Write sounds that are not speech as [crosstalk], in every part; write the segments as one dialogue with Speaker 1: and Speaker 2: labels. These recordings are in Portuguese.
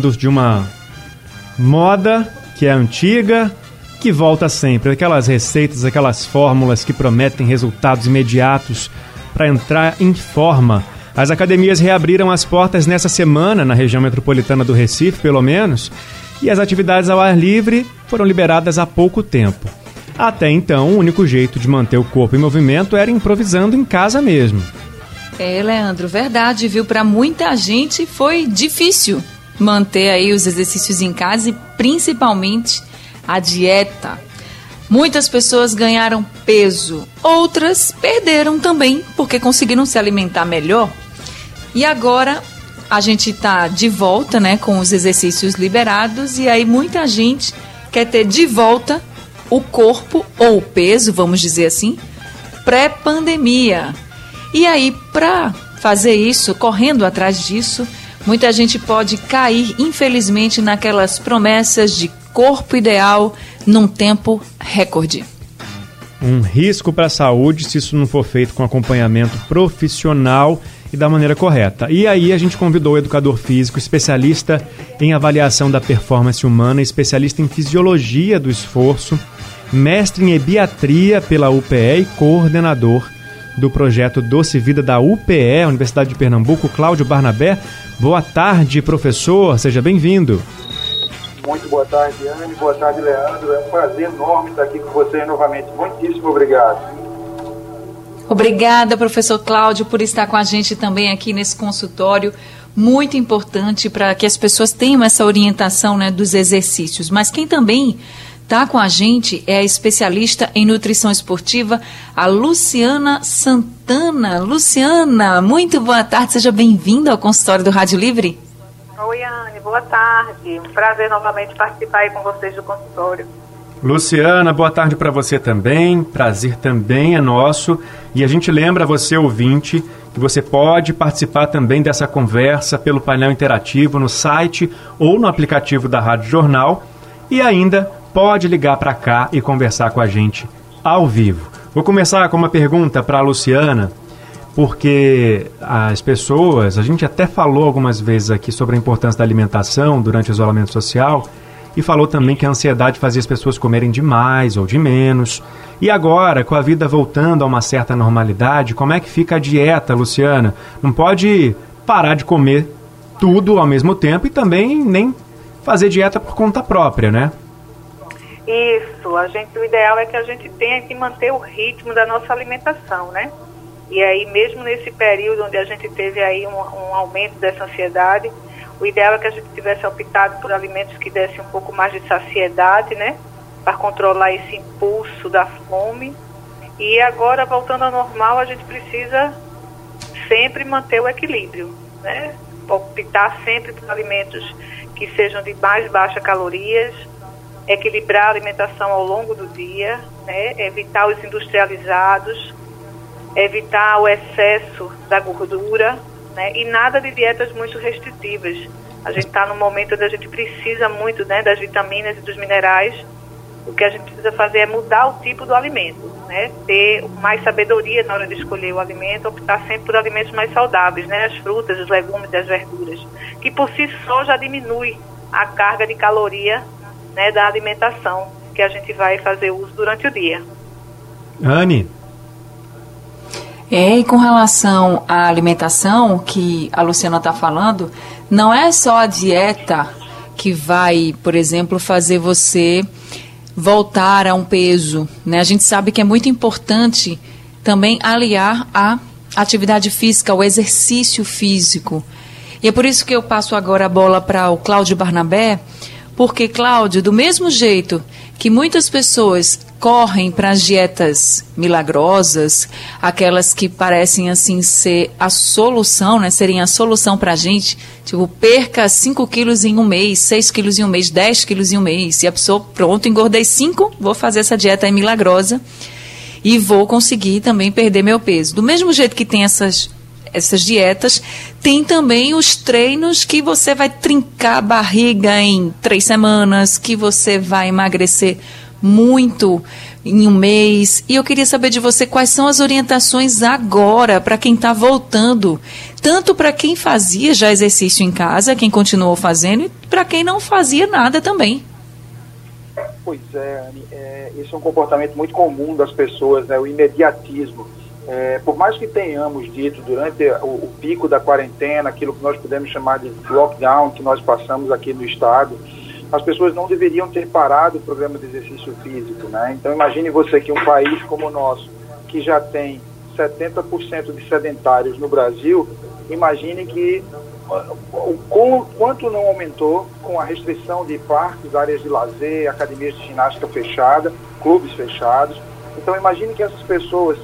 Speaker 1: de uma moda que é antiga, que volta sempre. Aquelas receitas, aquelas fórmulas que prometem resultados imediatos para entrar em forma. As academias reabriram as portas nessa semana, na região metropolitana do Recife, pelo menos, e as atividades ao ar livre foram liberadas há pouco tempo. Até então, o único jeito de manter o corpo em movimento era improvisando em casa mesmo.
Speaker 2: É, Leandro, verdade, viu? Para muita gente foi difícil manter aí os exercícios em casa e principalmente a dieta. Muitas pessoas ganharam peso, outras perderam também porque conseguiram se alimentar melhor. E agora a gente está de volta, né, com os exercícios liberados e aí muita gente quer ter de volta o corpo ou o peso, vamos dizer assim, pré-pandemia. E aí, para fazer isso, correndo atrás disso, muita gente pode cair, infelizmente, naquelas promessas de corpo ideal num tempo recorde.
Speaker 1: Um risco para a saúde se isso não for feito com acompanhamento profissional e da maneira correta. E aí a gente convidou o educador físico, especialista em avaliação da performance humana, especialista em fisiologia do esforço, mestre em ebiatria pela UPE e coordenador do projeto Doce Vida da UPE, Universidade de Pernambuco, Cláudio Barnabé. Boa tarde, professor, seja bem-vindo.
Speaker 3: Muito boa tarde, Anne, boa tarde, Leandro. É um prazer enorme estar aqui com vocês novamente. Muitíssimo obrigado.
Speaker 2: Obrigada, professor Cláudio, por estar com a gente também aqui nesse consultório. Muito importante para que as pessoas tenham essa orientação né, dos exercícios. Mas quem também está com a gente é a especialista em nutrição esportiva, a Luciana Santana. Luciana, muito boa tarde, seja bem-vinda ao consultório do Rádio Livre.
Speaker 4: Oi, Anne, boa tarde. Um prazer novamente participar aí com vocês do consultório.
Speaker 1: Luciana, boa tarde para você também. Prazer também é nosso. E a gente lembra você, ouvinte, que você pode participar também dessa conversa pelo painel interativo no site ou no aplicativo da Rádio Jornal. E ainda pode ligar para cá e conversar com a gente ao vivo. Vou começar com uma pergunta para a Luciana, porque as pessoas, a gente até falou algumas vezes aqui sobre a importância da alimentação durante o isolamento social e falou também que a ansiedade fazia as pessoas comerem demais ou de menos. E agora, com a vida voltando a uma certa normalidade, como é que fica a dieta, Luciana? Não pode parar de comer tudo ao mesmo tempo e também nem fazer dieta por conta própria, né?
Speaker 4: Isso, a gente, o ideal é que a gente tenha que manter o ritmo da nossa alimentação, né? E aí, mesmo nesse período onde a gente teve aí um, um aumento dessa ansiedade, o ideal é que a gente tivesse optado por alimentos que dessem um pouco mais de saciedade, né? Para controlar esse impulso da fome. E agora, voltando ao normal, a gente precisa sempre manter o equilíbrio, né? Optar sempre por alimentos que sejam de mais baixa calorias, equilibrar a alimentação ao longo do dia, né? Evitar os industrializados, evitar o excesso da gordura, né? E nada de dietas muito restritivas. A gente está num momento onde a gente precisa muito né, das vitaminas e dos minerais. O que a gente precisa fazer é mudar o tipo do alimento, né? Ter mais sabedoria na hora de escolher o alimento, optar sempre por alimentos mais saudáveis, né? As frutas, os legumes e as verduras, que por si só já diminui a carga de caloria, né, da alimentação que a gente vai fazer uso durante o dia.
Speaker 1: Anne,
Speaker 2: é, e com relação à alimentação que a Luciana está falando, não é só a dieta que vai, por exemplo, fazer você voltar a um peso. Né? A gente sabe que é muito importante também aliar a atividade física, o exercício físico. E é por isso que eu passo agora a bola para o Cláudio Barnabé, porque, Cláudio, do mesmo jeito que muitas pessoas correm para as dietas milagrosas, aquelas que parecem assim ser a solução, né? Serem a solução para a gente. Tipo, perca 5 quilos em um mês, 6 quilos em um mês, 10 quilos em um mês. E a pessoa, pronto, engordei 5, vou fazer essa dieta milagrosa e vou conseguir também perder meu peso. Do mesmo jeito que tem essas essas dietas, tem também os treinos que você vai trincar a barriga em três semanas, que você vai emagrecer muito em um mês. E eu queria saber de você quais são as orientações agora para quem está voltando, tanto para quem fazia já exercício em casa, quem continuou fazendo, e para quem não fazia nada também.
Speaker 3: Pois é, Anne, é, esse é um comportamento muito comum das pessoas, né, o imediatismo. É, por mais que tenhamos dito durante o, o, pico da quarentena, aquilo que nós podemos chamar de lockdown que nós passamos aqui no estado, as pessoas não deveriam ter parado o programa de exercício físico. Né? Então imagine você que um país como o nosso, que já tem 70% de sedentários no Brasil, imagine que o quanto não aumentou com a restrição de parques, áreas de lazer, academias de ginástica fechada, clubes fechados. Então imagine que essas pessoas,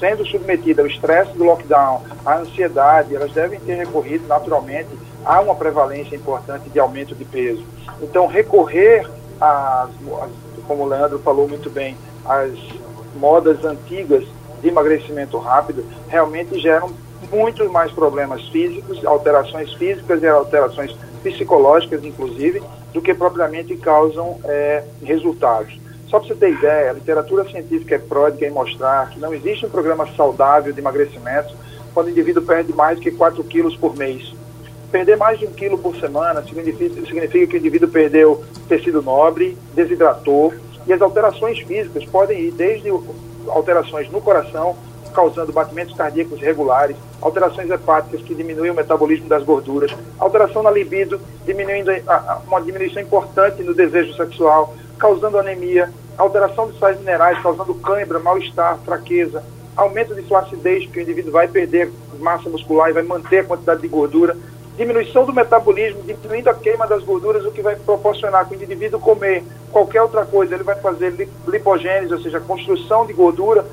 Speaker 3: sendo submetidas ao estresse do lockdown, à ansiedade, elas devem ter recorrido naturalmente a uma prevalência importante de aumento de peso. Então recorrer às, como o Leandro falou muito bem, às modas antigas de emagrecimento rápido realmente geram muitos mais problemas físicos, alterações físicas e alterações psicológicas, inclusive, do que propriamente causam é, resultados. Só para você ter ideia, a literatura científica é pródiga em mostrar que não existe um programa saudável de emagrecimento quando o indivíduo perde mais que 4 quilos por mês. Perder mais de um quilo por semana significa, significa que o indivíduo perdeu tecido nobre, desidratou, e as alterações físicas podem ir desde alterações no coração, causando batimentos cardíacos regulares, alterações hepáticas que diminuem o metabolismo das gorduras, alteração na libido, diminuindo a, uma diminuição importante no desejo sexual, causando anemia, alteração de sais minerais, causando cãibra, mal-estar, fraqueza, aumento de flacidez, porque o indivíduo vai perder massa muscular e vai manter a quantidade de gordura, diminuição do metabolismo, diminuindo a queima das gorduras, o que vai proporcionar que o indivíduo comer qualquer outra coisa, ele vai fazer lipogênese, ou seja, construção de gordura,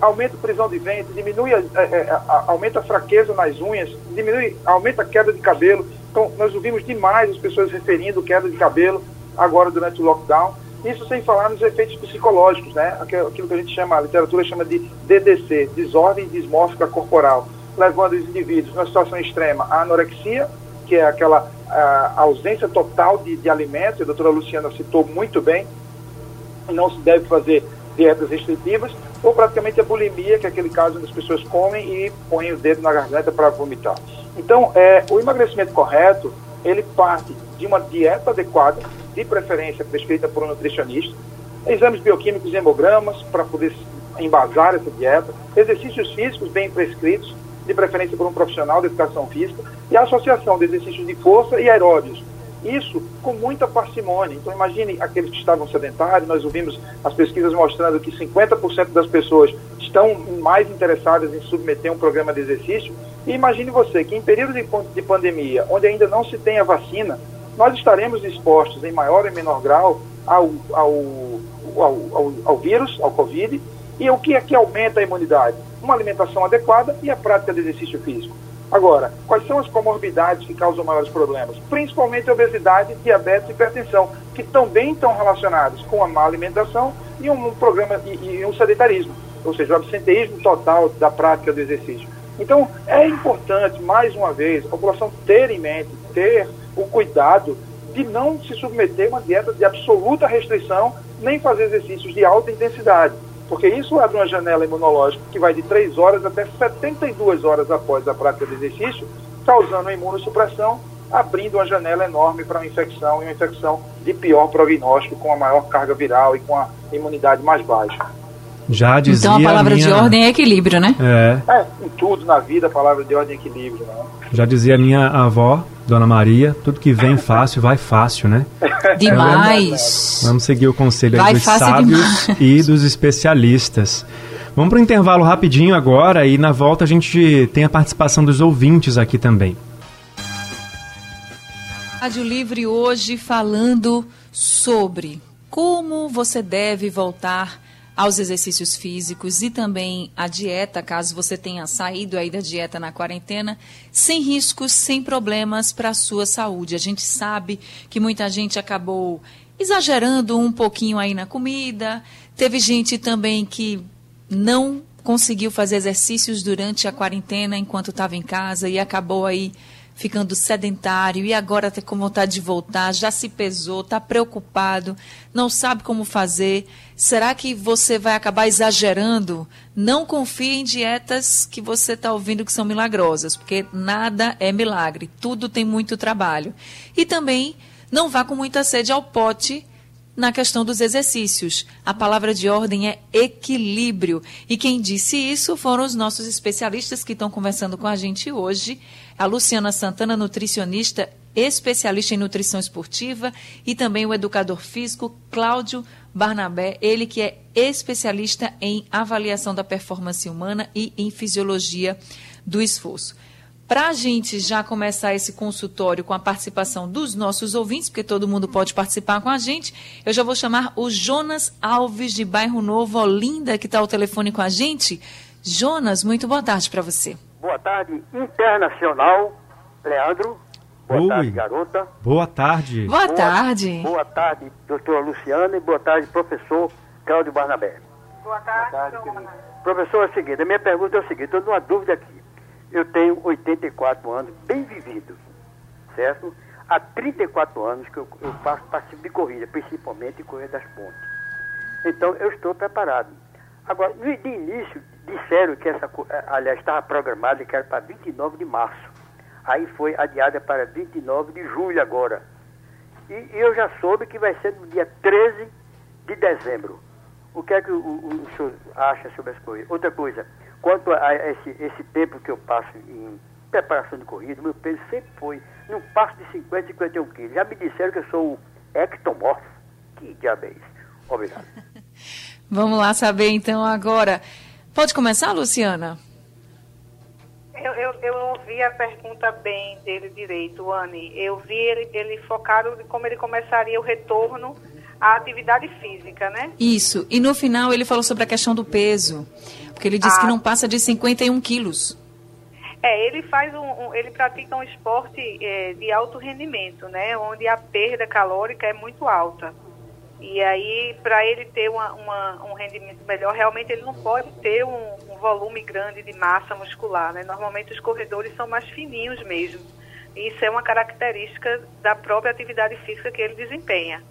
Speaker 3: aumenta a prisão de ventre, diminui a, a, a, aumenta a fraqueza nas unhas, diminui, aumenta a queda de cabelo. Então, nós ouvimos demais as pessoas referindo queda de cabelo agora durante o lockdown. Isso sem falar nos efeitos psicológicos, né? Aquilo que a gente chama, a literatura chama de DDC, desordem dismórfica corporal, levando os indivíduos, numa situação extrema, à anorexia, que é aquela ausência total de, de alimentos, a doutora Luciana citou muito bem, não se deve fazer dietas restritivas, ou praticamente a bulimia, que é aquele caso onde as pessoas comem e põem o dedo na garganta para vomitar. Então, é, o emagrecimento correto, ele parte de uma dieta adequada, de preferência prescrita por um nutricionista, exames bioquímicos e hemogramas para poder embasar essa dieta, exercícios físicos bem prescritos, de preferência por um profissional de educação física, e a associação de exercícios de força e aeróbios, isso com muita parcimônia. Então, imagine aqueles que estavam sedentários, nós ouvimos as pesquisas mostrando que 50% das pessoas estão mais interessadas em submeter um programa de exercício. E imagine você que em período de, de pandemia, onde ainda não se tem a vacina, nós estaremos expostos em maior e menor grau ao, ao, ao, ao, ao vírus, ao Covid. E o que é que aumenta a imunidade? Uma alimentação adequada e a prática de exercício físico. Agora, quais são as comorbidades que causam maiores problemas? Principalmente obesidade, diabetes e hipertensão, que também estão relacionados com a má alimentação e um programa e, e um sedentarismo, ou seja, o absenteísmo total da prática do exercício. Então, é importante, mais uma vez, a população ter em mente, ter o cuidado de não se submeter a uma dieta de absoluta restrição, nem fazer exercícios de alta intensidade porque isso abre uma janela imunológica que vai de 3 horas até 72 horas após a prática do exercício, causando a imunossupressão, abrindo uma janela enorme para uma infecção e uma infecção de pior prognóstico, com a maior carga viral e com a imunidade mais baixa.
Speaker 1: Já dizia
Speaker 2: então a palavra
Speaker 1: minha...
Speaker 2: de ordem é equilíbrio, né?
Speaker 1: É.
Speaker 3: é. Em tudo na vida a palavra de ordem é equilíbrio, né?
Speaker 1: Já dizia minha avó, Dona Maria, tudo que vem fácil vai fácil, né?
Speaker 2: Demais.
Speaker 1: É Vamos seguir o conselho dos sábios demais. e dos especialistas. Vamos para o intervalo rapidinho agora e na volta a gente tem a participação dos ouvintes aqui também.
Speaker 2: Rádio Livre hoje falando sobre como você deve voltar aos exercícios físicos e também à dieta, caso você tenha saído aí da dieta na quarentena, sem riscos, sem problemas para a sua saúde. A gente sabe que muita gente acabou exagerando um pouquinho aí na comida. Teve gente também que não conseguiu fazer exercícios durante a quarentena enquanto estava em casa e acabou aí ficando sedentário e agora está com vontade de voltar, já se pesou, está preocupado, não sabe como fazer. Será que você vai acabar exagerando? Não confie em dietas que você está ouvindo que são milagrosas, porque nada é milagre, tudo tem muito trabalho. E também não vá com muita sede ao pote na questão dos exercícios. A palavra de ordem é equilíbrio. E quem disse isso foram os nossos especialistas que estão conversando com a gente hoje. A Luciana Santana, nutricionista, especialista em nutrição esportiva, e também o educador físico Cláudio Barnabé, ele que é especialista em avaliação da performance humana e em fisiologia do esforço. Para a gente já começar esse consultório com a participação dos nossos ouvintes, porque todo mundo pode participar com a gente, eu já vou chamar o Jonas Alves de Bairro Novo, Olinda, que está ao telefone com a gente. Jonas, muito boa tarde para você.
Speaker 5: Boa tarde, internacional, Leandro. Boa
Speaker 1: Oi.
Speaker 5: tarde, garota.
Speaker 1: Boa tarde.
Speaker 2: Boa, tarde.
Speaker 5: Boa tarde, doutora Luciana, e boa tarde, professor Cláudio Barnabé.
Speaker 4: Boa tarde,
Speaker 3: tarde,
Speaker 4: dona.
Speaker 3: querido.
Speaker 5: Professor, é o seguinte, a minha pergunta é o seguinte, estou numa dúvida aqui. Eu tenho 84 anos, bem vividos, certo? Há 34 anos que eu, eu faço participo de corrida, principalmente corrida das pontes. Então, eu estou preparado. Agora, no de início, disseram que essa, eh, aliás, estava programada que era para 29 de março. Aí foi adiada para 29 de julho agora. E, e eu já soube que vai ser no dia 13 de dezembro. O que é que o, o- o senhor acha sobre essa corrida? Outra coisa, quanto a esse, esse tempo que eu passo em preparação de corrida, meu peso sempre foi, não passo de 50, 51 quilos. Já me disseram que eu sou o ectomorfo. Que diabo é isso? Obrigado. [laughs]
Speaker 2: Vamos lá saber então agora. Pode começar, Luciana?
Speaker 4: Eu, eu, eu ouvi a pergunta bem dele direito, Anne. Eu vi ele, ele focado como ele começaria o retorno à atividade física, né?
Speaker 2: Isso. E no final ele falou sobre a questão do peso. Porque ele disse
Speaker 4: Ah.
Speaker 2: que não passa de 51 quilos.
Speaker 4: É, ele faz um, um- ele pratica um esporte é, de alto rendimento, né? Onde a perda calórica é muito alta. E aí, para ele ter uma, uma- um rendimento melhor, realmente ele não pode ter um, um volume grande de massa muscular, né? Normalmente os corredores são mais fininhos mesmo. Isso é uma característica da própria atividade física que ele desempenha.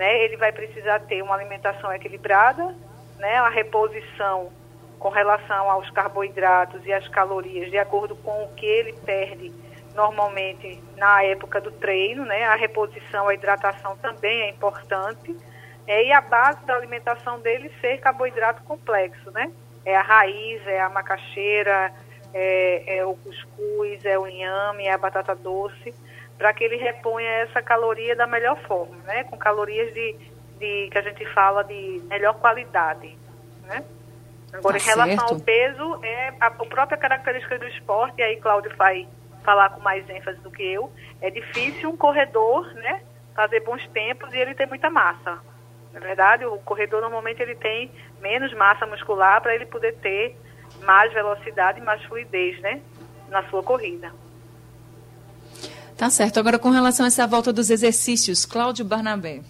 Speaker 4: Né? Ele vai precisar ter uma alimentação equilibrada, né? Uma reposição com relação aos carboidratos e às calorias, de acordo com o que ele perde normalmente na época do treino, né? A reposição, a hidratação também é importante. É, e a base da alimentação dele ser carboidrato complexo, né? É a raiz, é a macaxeira, é, é o cuscuz, é o inhame, é a batata doce, para que ele reponha essa caloria da melhor forma, né? Com calorias de, de que a gente fala de melhor qualidade, né? Agora,
Speaker 2: Tá
Speaker 4: em relação
Speaker 2: certo.
Speaker 4: ao peso, é a, a própria característica do esporte, e aí Cláudio vai falar com mais ênfase do que eu, é difícil um corredor, né, fazer bons tempos e ele ter muita massa. Na verdade, o corredor normalmente ele tem menos massa muscular para ele poder ter mais velocidade e mais fluidez, né, na sua corrida.
Speaker 2: Tá certo. Agora, com relação a essa volta dos exercícios, Cláudio Barnabé.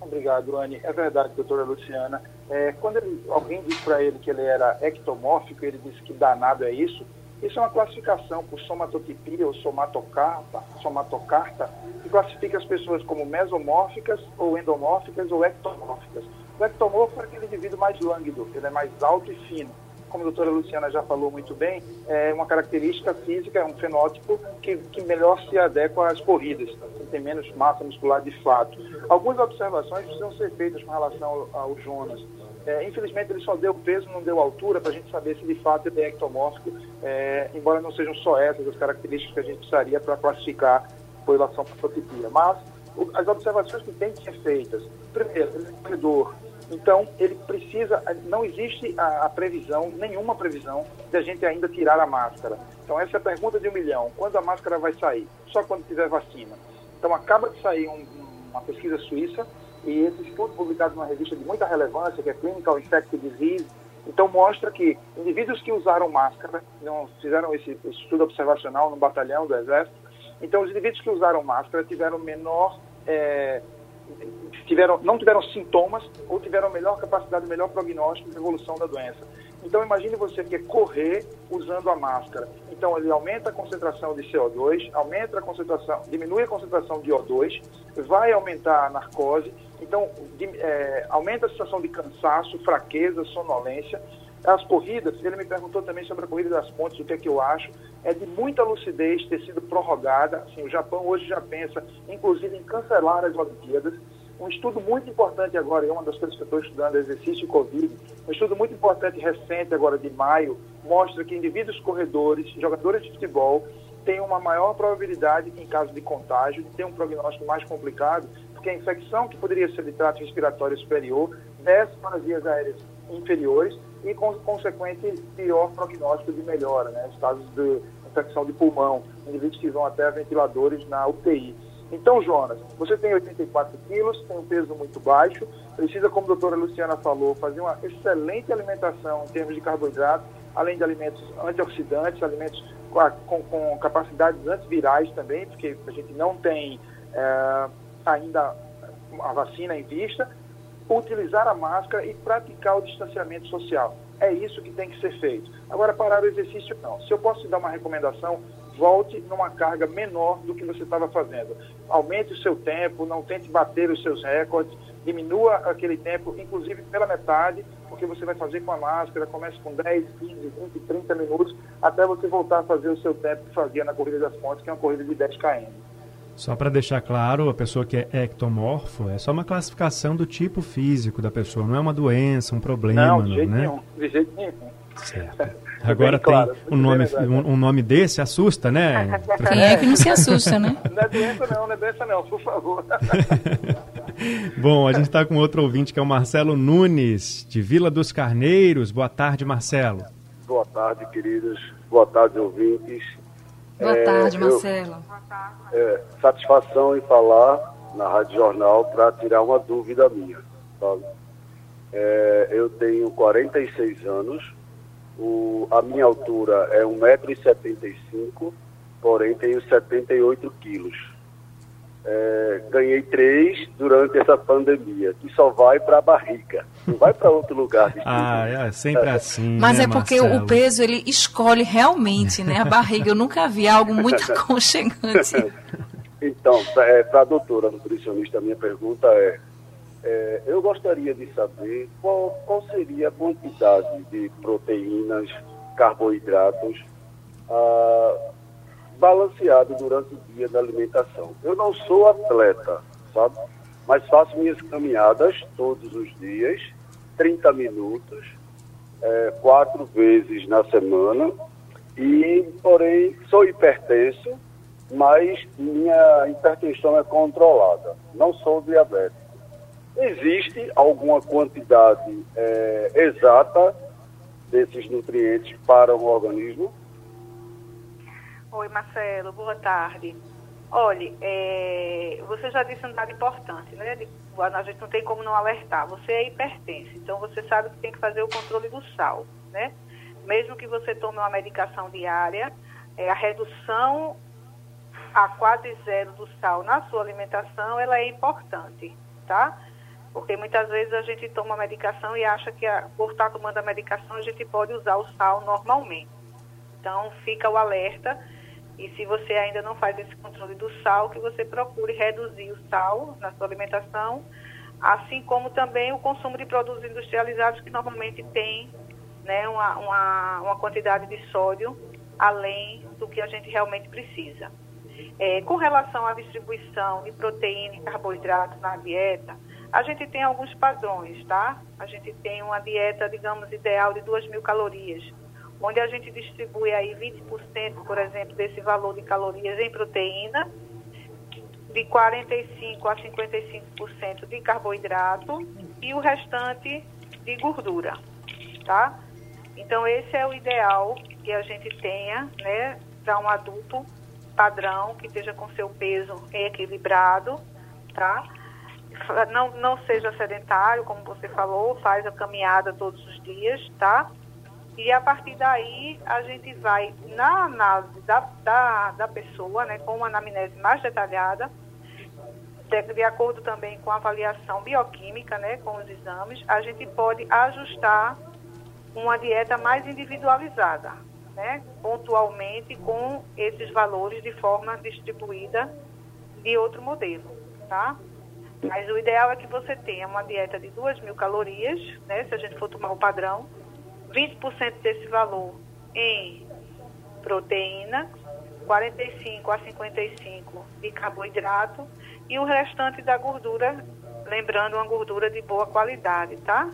Speaker 3: Obrigado, Anne. É verdade, doutora Luciana. É, quando ele- alguém disse para ele que ele era ectomórfico, ele disse que danado é isso. Isso é uma classificação por somatotipia ou somatocarta, somatocarta, que classifica as pessoas como mesomórficas ou endomórficas ou ectomórficas. O ectomorfo é aquele indivíduo mais lânguido, ele é mais alto e fino. Como a doutora Luciana já falou muito bem, é uma característica física, é um fenótipo que, que melhor se adequa às corridas, tem menos massa muscular de fato. Algumas observações precisam ser feitas com relação ao, ao Jonas. É, infelizmente, ele só deu peso, não deu altura, para a gente saber se de fato ele é ectomórfico, é, embora não sejam só essas as características que a gente precisaria para classificar por relação à fototipia. Mas o- as observações que têm que ser feitas, primeiro, ele é corredor, então ele precisa, não existe a, a previsão, nenhuma previsão, de a gente ainda tirar a máscara. Então essa é a pergunta de um milhão, quando a máscara vai sair? Só quando tiver vacina. Então acaba de sair um- uma pesquisa suíça, e esse estudo publicado numa revista de muita relevância, que é Clinical Infectious Disease, então mostra que indivíduos que usaram máscara, não fizeram esse, esse estudo observacional no batalhão do Exército, então os indivíduos que usaram máscara tiveram menor, é, tiveram, não tiveram sintomas ou tiveram melhor capacidade, melhor prognóstico de evolução da doença. Então imagine você que é correr usando a máscara. Então ele aumenta a concentração de CO2, aumenta a concentração, diminui a concentração de O2, vai aumentar a narcose, então de, é, aumenta a sensação de cansaço, fraqueza, sonolência. As corridas, ele me perguntou também sobre a corrida das pontes, o que é que eu acho. É de muita lucidez ter sido prorrogada. Assim, o Japão hoje já pensa, inclusive, em cancelar as Olimpíadas. Um estudo muito importante agora, é uma das coisas que eu estou estudando, é exercício Covid. Um estudo muito importante recente agora de maio mostra que indivíduos corredores, jogadores de futebol, têm uma maior probabilidade, em caso de contágio, de ter um prognóstico mais complicado, porque a infecção que poderia ser de trato respiratório superior desce para as vias aéreas inferiores e, com consequente, pior prognóstico de melhora, né? Os casos de infecção de pulmão, indivíduos que vão até ventiladores na UTI. Então, Jonas, você tem 84 quilos, tem um peso muito baixo, precisa, como a doutora Luciana falou, fazer uma excelente alimentação em termos de carboidrato, além de alimentos antioxidantes, alimentos com, com, com capacidades antivirais também, porque a gente não tem é, ainda a vacina em vista, utilizar a máscara e praticar o distanciamento social. É isso que tem que ser feito. Agora, parar o exercício, não. Se eu posso te dar uma recomendação, volte numa carga menor do que você estava fazendo. Aumente o seu tempo, não tente bater os seus recordes, diminua aquele tempo, inclusive pela metade, porque você vai fazer com a máscara, comece com 10, 15, 20, 30 minutos, até você voltar a fazer o seu tempo que fazia na Corrida das Pontes, que é uma corrida de 10 km.
Speaker 1: Só para deixar claro, a pessoa que é ectomorfo é só uma classificação do tipo físico da pessoa, não é uma doença, um problema,
Speaker 3: não,
Speaker 1: de
Speaker 3: jeito
Speaker 1: né?
Speaker 3: nenhum, de jeito nenhum.
Speaker 1: Certo. [laughs] Agora tem claro, um, nome, um, um, nome desse, assusta, né?
Speaker 2: Quem é que não se assusta, né? [laughs]
Speaker 3: Não é doença não, não é doença não, por favor. [laughs]
Speaker 1: Bom, a gente está com outro ouvinte que é o Marcelo Nunes, de Vila dos Carneiros. Boa tarde, Marcelo.
Speaker 6: Boa tarde, queridos. Boa tarde, ouvintes.
Speaker 2: Boa é, tarde, Marcelo.
Speaker 6: Eu, é, satisfação em falar na Rádio Jornal para tirar uma dúvida minha. Sabe? É, eu tenho 46 anos, o, a minha altura é 1,75m, porém tenho 78 quilos é, ganhei três durante essa pandemia, que só vai para a barriga, não vai para outro lugar. [laughs]
Speaker 1: ah, é sempre assim.
Speaker 2: Mas
Speaker 1: né,
Speaker 2: é porque
Speaker 1: Marcelo?
Speaker 2: o peso ele escolhe realmente, né? A barriga. Eu nunca vi algo muito [laughs] aconchegante.
Speaker 6: então, para é, a doutora nutricionista, a minha pergunta é, é, eu gostaria de saber qual, qual seria a quantidade de proteínas, carboidratos, ah, balanceado durante o dia da alimentação. Eu não sou atleta, sabe? Mas faço minhas caminhadas todos os dias, 30 minutos, é, quatro vezes na semana. E, porém, sou hipertenso, mas minha hipertensão é controlada. Não sou diabético. Existe alguma quantidade é, exata desses nutrientes para o organismo?
Speaker 4: Oi, Marcelo, boa tarde. Olhe, é, você já disse um dado importante, né? De, a gente não tem como não alertar. Você é hipertenso, então você sabe que tem que fazer o controle do sal, né? Mesmo que você tome uma medicação diária, é, a redução a quase zero do sal na sua alimentação, ela é importante, tá? Porque muitas vezes a gente toma medicação e acha que a, por estar tomando a medicação a gente pode usar o sal normalmente. Então fica o alerta e se você ainda não faz esse controle do sal, que você procure reduzir o sal na sua alimentação, assim como também o consumo de produtos industrializados que normalmente tem né, uma, uma, uma quantidade de sódio além do que a gente realmente precisa. É, com relação à distribuição de proteína e carboidrato na dieta, a gente tem alguns padrões, tá? A gente tem uma dieta, digamos, ideal de 2 mil calorias onde a gente distribui aí 20%, por exemplo, desse valor de calorias em proteína, de 45% a 55% de carboidrato e o restante de gordura, tá? Então, esse é o ideal que a gente tenha, né, para um adulto padrão, que esteja com seu peso equilibrado, tá? Não, não seja sedentário, como você falou, faz a caminhada todos os dias, tá? E a partir daí a gente vai na análise da, da, da pessoa, né, com uma anamnese mais detalhada, de, de, acordo também com a avaliação bioquímica, né, com os exames, a gente pode ajustar uma dieta mais individualizada, né? pontualmente com esses valores de forma distribuída de outro modelo, tá? Mas o ideal é que você tenha uma dieta de 2 mil calorias, né? Se a gente for tomar o padrão, 20% desse valor em proteína, 45 a 55 de carboidrato e o restante da gordura, lembrando uma gordura de boa qualidade, tá?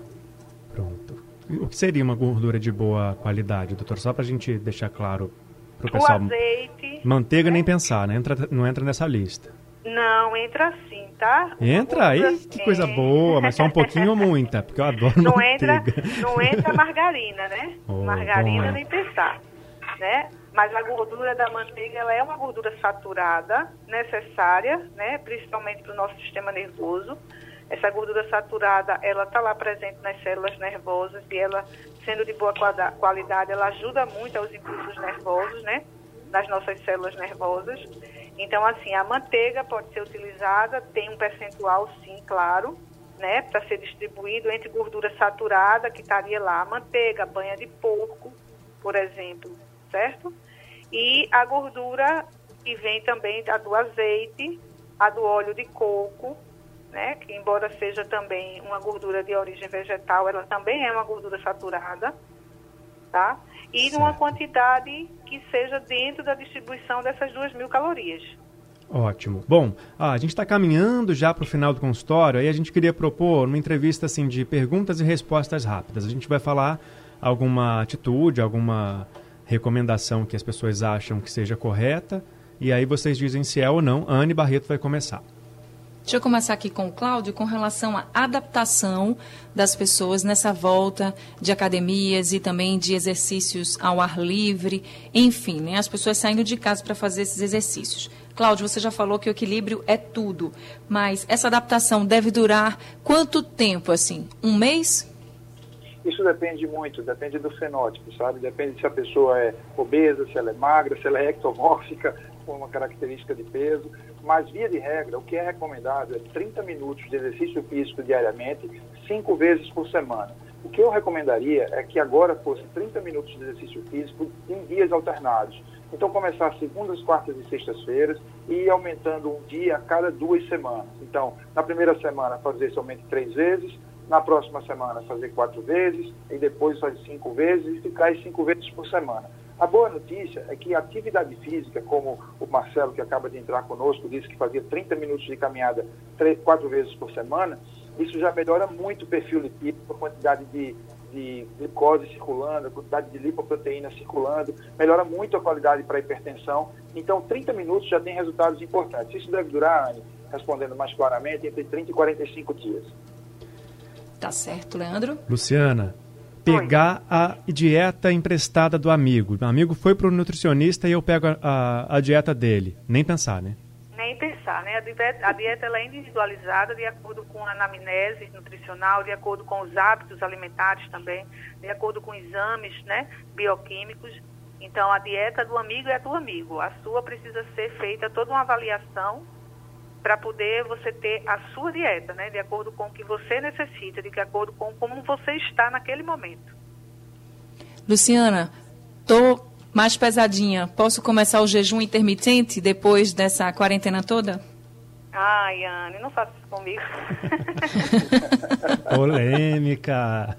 Speaker 1: Pronto. O que seria uma gordura de boa qualidade, doutor? Só para a gente deixar claro para o pessoal.
Speaker 4: O azeite.
Speaker 1: Manteiga né? nem pensar, né? Entra, não entra nessa lista.
Speaker 4: Não, entra sim, tá?
Speaker 1: Entra aí, que coisa boa, mas só um pouquinho ou muita, porque eu adoro [laughs] não manteiga.
Speaker 4: Entra, não entra margarina, né? [laughs] Oh, margarina é. nem pensar, né? Mas a gordura da manteiga, ela é uma gordura saturada, necessária, né? Principalmente para o nosso sistema nervoso. Essa gordura saturada, ela está lá presente nas células nervosas e ela, sendo de boa qualidade, ela ajuda muito aos impulsos nervosos, né? nas nossas células nervosas. Então, assim, a manteiga pode ser utilizada, tem um percentual, sim, claro, né, para ser distribuído entre gordura saturada, que estaria lá, manteiga, banha de porco, por exemplo, certo? E a gordura que vem também a do azeite, a do óleo de coco, né, que embora seja também uma gordura de origem vegetal, ela também é uma gordura saturada, tá? E certo. numa quantidade que seja dentro da distribuição dessas duas mil calorias.
Speaker 1: Ótimo. Bom, ah, a gente está caminhando já para o final do consultório, aí a gente queria propor uma entrevista assim de perguntas e respostas rápidas. A gente vai falar alguma atitude, alguma recomendação que as pessoas acham que seja correta, e aí vocês dizem se é ou não. A Anne Barreto vai começar.
Speaker 2: Deixa eu começar aqui com o Cláudio com relação à adaptação das pessoas nessa volta de academias e também de exercícios ao ar livre, enfim, né, as pessoas saindo de casa para fazer esses exercícios. Cláudio, você já falou que o equilíbrio é tudo, mas essa adaptação deve durar quanto tempo, assim? Um mês?
Speaker 3: Isso depende muito, depende do fenótipo, sabe? Depende se a pessoa é obesa, se ela é magra, se ela é ectomórfica, com uma característica de peso. Mas, via de regra, o que é recomendado é 30 minutos de exercício físico diariamente, cinco vezes por semana. O que eu recomendaria é que agora fosse 30 minutos de exercício físico em dias alternados. Então, começar segundas, quartas e sextas-feiras e ir aumentando um dia a cada duas semanas. Então, na primeira semana, fazer somente três vezes, na próxima semana, fazer quatro vezes, e depois fazer cinco vezes e ficar aí cinco vezes por semana. A boa notícia é que a atividade física, como o Marcelo, que acaba de entrar conosco, disse que fazia 30 minutos de caminhada três, quatro vezes por semana, isso já melhora muito o perfil lipídico, a quantidade de, de glicose circulando, a quantidade de lipoproteína circulando, melhora muito a qualidade para a hipertensão. Então, 30 minutos já tem resultados importantes. Isso deve durar, Anne, respondendo mais claramente, entre 30 e 45 dias.
Speaker 2: Tá certo, Leandro.
Speaker 1: Luciana, pegar a dieta emprestada do amigo. O amigo foi para o nutricionista e eu pego a, a, a, dieta dele. Nem pensar, né?
Speaker 4: Nem pensar, né? A dieta, a dieta é individualizada de acordo com a anamnese nutricional, de acordo com os hábitos alimentares também, de acordo com exames né, bioquímicos. Então, a dieta do amigo é do amigo. A sua precisa ser feita toda uma avaliação para poder você ter a sua dieta, né, de acordo com o que você necessita, de acordo com como você está naquele momento.
Speaker 2: Luciana, tô mais pesadinha. Posso começar o jejum intermitente depois dessa quarentena toda?
Speaker 4: Ai, Anne, não faça isso comigo. [laughs]
Speaker 1: Polêmica.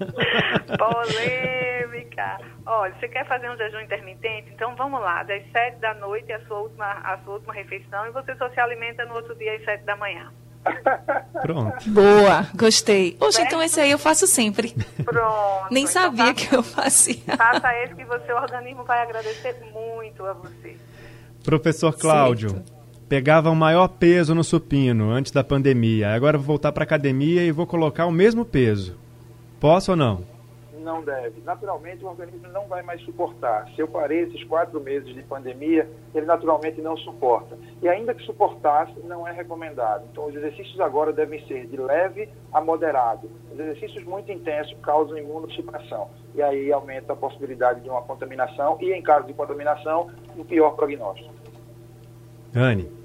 Speaker 4: Polêmica. Olha, você quer fazer um jejum intermitente? Então vamos lá, das sete da noite é a sua última, a sua última refeição e você só se alimenta no outro dia às sete da manhã.
Speaker 1: Pronto.
Speaker 2: Boa, gostei. Oxe, então esse aí eu faço sempre.
Speaker 4: Pronto.
Speaker 2: Nem então sabia que eu fazia.
Speaker 4: Faça esse que o seu organismo vai agradecer muito a você.
Speaker 1: Professor Cláudio. Certo pegava o maior peso no supino antes da pandemia. Agora vou voltar para academia e vou colocar o mesmo peso. Posso ou não?
Speaker 3: Não deve. Naturalmente, o organismo não vai mais suportar. Se eu parei esses quatro meses de pandemia, ele naturalmente não suporta. E ainda que suportasse, não é recomendado. Então, os exercícios agora devem ser de leve a moderado. Os exercícios muito intensos causam imunossupressão. E aí aumenta a possibilidade de uma contaminação e, em caso de contaminação, um pior prognóstico.
Speaker 1: Anne.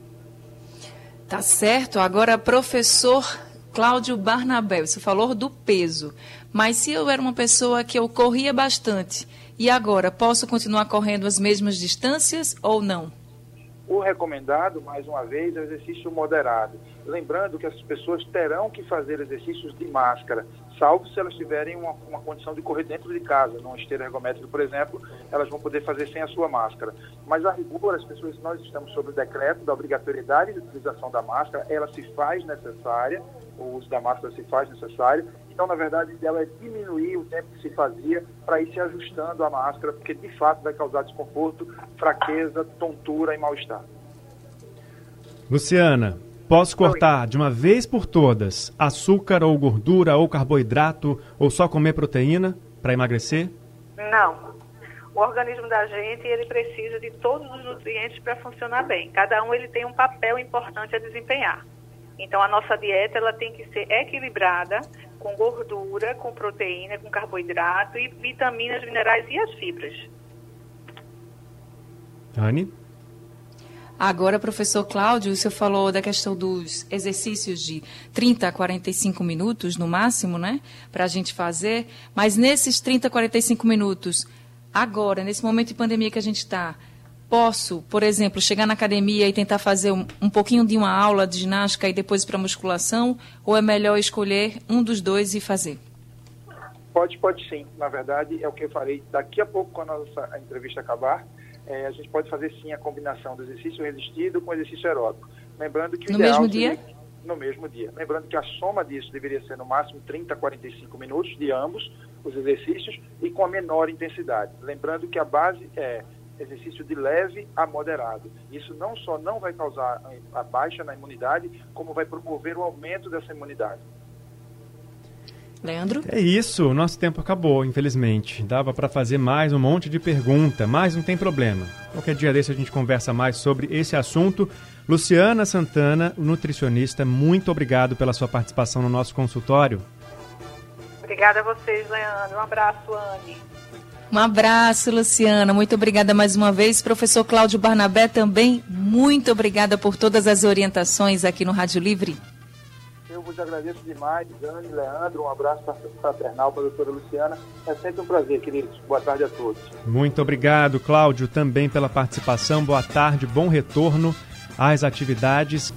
Speaker 2: Tá certo. Agora, professor Cláudio Barnabé, você falou do peso, mas se eu era uma pessoa que eu corria bastante e agora posso continuar correndo as mesmas distâncias ou não?
Speaker 3: O recomendado, mais uma vez, é exercício moderado. Lembrando que essas pessoas terão que fazer exercícios de máscara, salvo se elas tiverem uma, uma condição de correr dentro de casa, numa esteira ergométrica, por exemplo, elas vão poder fazer sem a sua máscara. Mas a rigor, as pessoas, nós estamos sob o decreto da obrigatoriedade de utilização da máscara, ela se faz necessária, o uso da máscara se faz necessário, então, na verdade, o ideal é diminuir o tempo que se fazia para ir se ajustando a máscara, porque de fato vai causar desconforto, fraqueza, tontura e mal-estar.
Speaker 1: Luciana, posso cortar de uma vez por todas açúcar ou gordura ou carboidrato ou só comer proteína para emagrecer?
Speaker 4: Não. O organismo da gente ele precisa de todos os nutrientes para funcionar bem. Cada um ele tem um papel importante a desempenhar. Então a nossa dieta ela tem que ser equilibrada com gordura, com proteína, com carboidrato e vitaminas, minerais e as fibras.
Speaker 1: Anne?
Speaker 2: Agora, professor Cláudio, o senhor falou da questão dos exercícios de 30 a 45 minutos no máximo, né? Para a gente fazer. Mas nesses 30 a 45 minutos, agora, nesse momento de pandemia que a gente está, posso, por exemplo, chegar na academia e tentar fazer um, um pouquinho de uma aula de ginástica e depois para musculação? Ou é melhor escolher um dos dois e fazer?
Speaker 3: Pode, pode sim. Na verdade, é o que eu farei daqui a pouco, quando a nossa entrevista acabar. É, a gente pode fazer sim a combinação do exercício resistido com o exercício aeróbico. Lembrando que
Speaker 2: no mesmo dia?
Speaker 3: Seria, no mesmo dia. Lembrando que a soma disso deveria ser no máximo 30 a 45 minutos de ambos os exercícios e com a menor intensidade. Lembrando que a base é exercício de leve a moderado. Isso não só não vai causar a baixa na imunidade, como vai promover o aumento dessa imunidade.
Speaker 2: Leandro?
Speaker 1: É isso, nosso tempo acabou, infelizmente. Dava para fazer mais um monte de pergunta, mas não tem problema. Qualquer dia desse a gente conversa mais sobre esse assunto. Luciana Santana, nutricionista, muito obrigado pela sua participação no nosso consultório.
Speaker 4: Obrigada a vocês, Leandro. Um abraço, Anne.
Speaker 2: Um abraço, Luciana. Muito obrigada mais uma vez. Professor Cláudio Barnabé também, muito obrigada por todas as orientações aqui no Rádio Livre.
Speaker 3: Eu vos agradeço demais, Dani, Leandro. Um abraço fraternal para a doutora Luciana. É sempre um prazer, queridos. Boa tarde a todos.
Speaker 1: Muito obrigado, Cláudio, também pela participação. Boa tarde, bom retorno às atividades.